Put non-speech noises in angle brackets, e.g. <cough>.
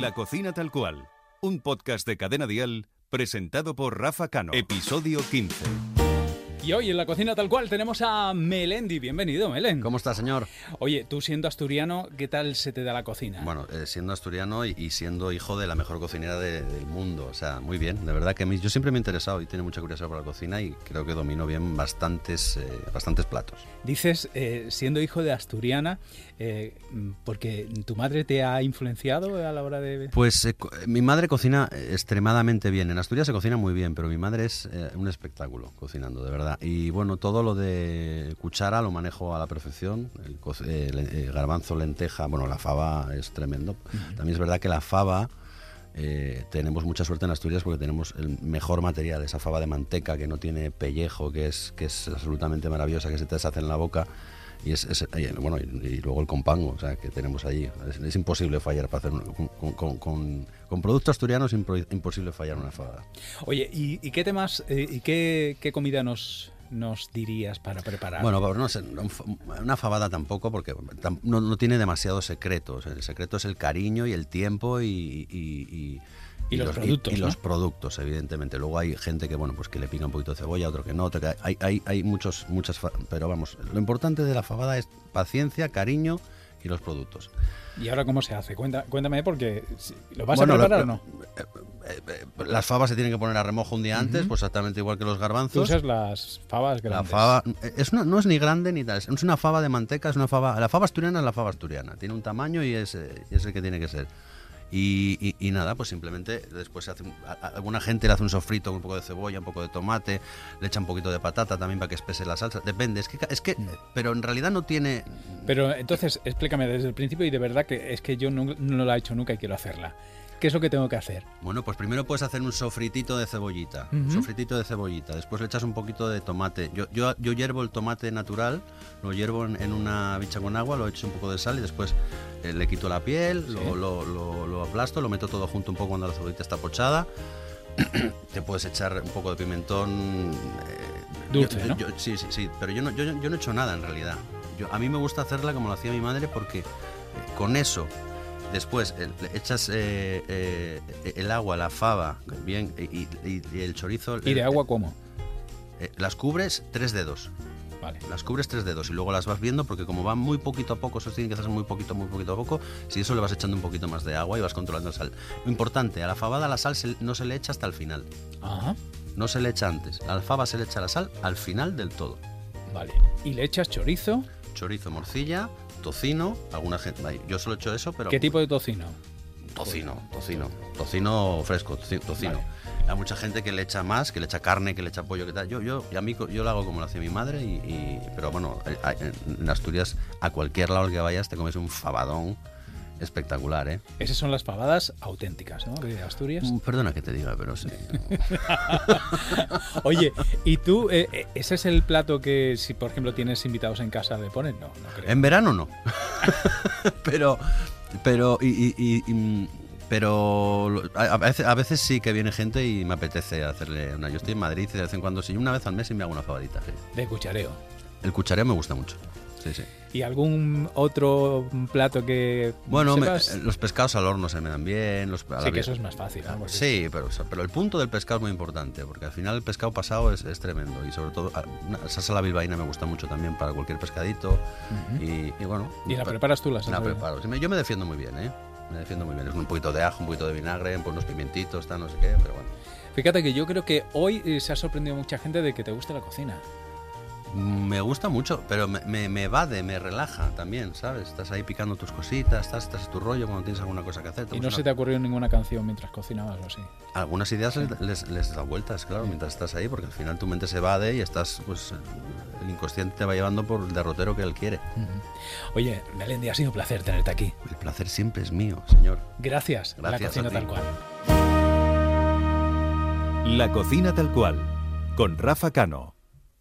La cocina tal cual, un podcast de Cadena Dial presentado por Rafa Cano. Episodio 15. Y hoy en la cocina tal cual tenemos a Melendi. Bienvenido, Melen. ¿Cómo está, señor? Oye, tú siendo asturiano, ¿qué tal se te da la cocina? Bueno, eh, siendo asturiano y, y siendo hijo de la mejor cocinera de- del mundo. O sea, muy bien. De verdad que a mí, yo siempre me he interesado y tengo mucha curiosidad por la cocina y creo que domino bien bastantes, eh, bastantes platos. Dices, eh, siendo hijo de asturiana, eh, porque tu madre te ha influenciado a la hora de... Pues mi madre cocina extremadamente bien. En Asturias se cocina muy bien, pero mi madre es un espectáculo cocinando, de verdad. Y bueno, todo lo de cuchara lo manejo a la perfección. El, co- eh, eh, garbanzo, lenteja, bueno, la fava es tremendo. También es verdad que la fava... eh, tenemos mucha suerte en Asturias porque tenemos el mejor material, esa fava de manteca que no tiene pellejo, que es, que es absolutamente maravillosa, que se te deshace en la boca. Y, es, es- y, bueno, y, luego el compango, que tenemos allí. Es, imposible fallar para hacer un- con, con, con, es imposible fallar una fava. Oye, ¿y, y qué temas, eh, y qué, qué comida nos, nos dirías para preparar? Bueno, no sé, una fabada tampoco porque no, no tiene demasiados secretos. El secreto es el cariño y el tiempo y... y- y- Y los productos, y ¿no? los productos, evidentemente. Luego hay gente que, bueno, pues que le pica un poquito de cebolla, otro que no. otro que hay, hay, hay muchos, muchas, pero vamos, lo importante de la fabada es paciencia, cariño y los productos. ¿Y ahora cómo se hace? Cuenta, cuéntame, porque ¿lo vas Bueno, a lo- preparar o no? Eh, eh, las fabas se tienen que poner a remojo un día antes, pues exactamente igual que los Tú garbanzos. usas las fabas La grandes. fava es una- no es ni grande ni tal, es una fava de manteca, es una fava, la fava asturiana es la fava asturiana, tiene un tamaño y es, eh, y es el que tiene que ser. Y, y- y nada, pues simplemente después se hace un- a- a- alguna gente le hace un sofrito con un poco de cebolla, un poco de tomate, le echa un poquito de patata también para que espese la salsa, depende, es que es que pero en realidad no tiene Pero entonces, explícame desde el principio y de verdad que es que yo no, no la he hecho nunca y quiero hacerla. ¿Qué es lo que tengo que hacer? Bueno, pues primero puedes hacer un sofritito de cebollita. Sofritito de cebollita. Después le echas un poquito de tomate. Yo, yo, yo hiervo el tomate natural, lo hiervo en, en una bicha con agua, lo echo un poco de sal y después eh, le quito la piel, lo, lo, lo- lo aplasto, lo meto todo junto un poco cuando la cebollita está pochada. <clears throat> Te puedes echar un poco de pimentón. eh, Dulce, yo- ¿no? yo- sí, sí, sí. Pero yo no, yo, yo no he hecho nada en realidad. Yo, a mí me gusta hacerla como lo hacía mi madre porque eh, con eso Después le echas eh, eh, el agua, la fava, bien, y, y- y el chorizo. ¿Y de agua cómo? eh, las cubres tres dedos. Vale. Las cubres tres dedos y luego las vas viendo porque como van muy poquito a poco, eso tienen que hacer muy poquito, muy poquito a poco. Si eso le vas echando un poquito más de agua y vas controlando la sal. Lo importante, a la fabada la sal se- no se le echa hasta el final. Ajá. No se le echa antes. A la fava se le echa la sal al final del todo. Vale. Y le echas chorizo. Chorizo, morcilla, tocino, alguna gente. Yo solo he hecho eso, pero. ¿Qué tipo de tocino? Tocino, tocino, tocino fresco, toci- tocino. Hay mucha gente que le echa más, que le echa carne, que le echa pollo, que tal. Yo, yo, a mí yo lo hago como lo hacía mi madre, y, y- pero bueno, eh, en Asturias a cualquier lado al que vayas te comes un fabadón espectacular, ¿eh? Esas son las pavadas auténticas, ¿no? De Asturias. Mm, Perdona que te diga, pero sí. <laughs> Oye, ¿y tú, eh, eh, ese es el plato que si por ejemplo tienes invitados en casa le pones? No, no creo. En verano no. <laughs> pero, pero, y, y- y- y- pero a, veces, a veces sí que viene gente y me apetece hacerle una. Yo estoy en Madrid y de vez en cuando, sí, una vez al mes y me hago una fabadita. sí. De cuchareo. El cuchareo me gusta mucho. Sí, sí. ¿Y algún otro plato que Bueno, me- sepas? los pescados al horno se me dan bien. Los, la sí, que eso es más fácil. ¿no? Sí, pero, pero el punto del pescado es muy importante, porque al final el pescado pasado es, es tremendo y sobre todo ah, una salsa la bilbaína me gusta mucho también para cualquier pescadito y, y bueno. ¿Y la pa- preparas tú la La salsa? preparo. Sí, me- Yo me defiendo muy bien, ¿eh? Me defiendo muy bien. Es un poquito de ajo, un poquito de vinagre, unos pimientitos, tal, no sé qué, pero bueno. Fíjate que yo creo que hoy eh, se ha sorprendido mucha gente de que te guste la cocina. Me gusta mucho, pero me, me, me evade, me relaja también, ¿sabes? Estás ahí picando tus cositas, estás, estás en tu rollo cuando tienes alguna cosa que hacer. ¿Y no se te ha ocurrido ninguna canción mientras cocinabas o así? Algunas ideas les, les, les da vueltas, claro, mientras estás ahí, porque al final tu mente se evade y estás, pues, el inconsciente te va llevando por el derrotero que él quiere. Oye, Melendi, ha sido un placer tenerte aquí. El placer siempre es mío, señor. Gracias. Gracias la cocina a ti. tal cual. La cocina tal cual, con Rafa Cano.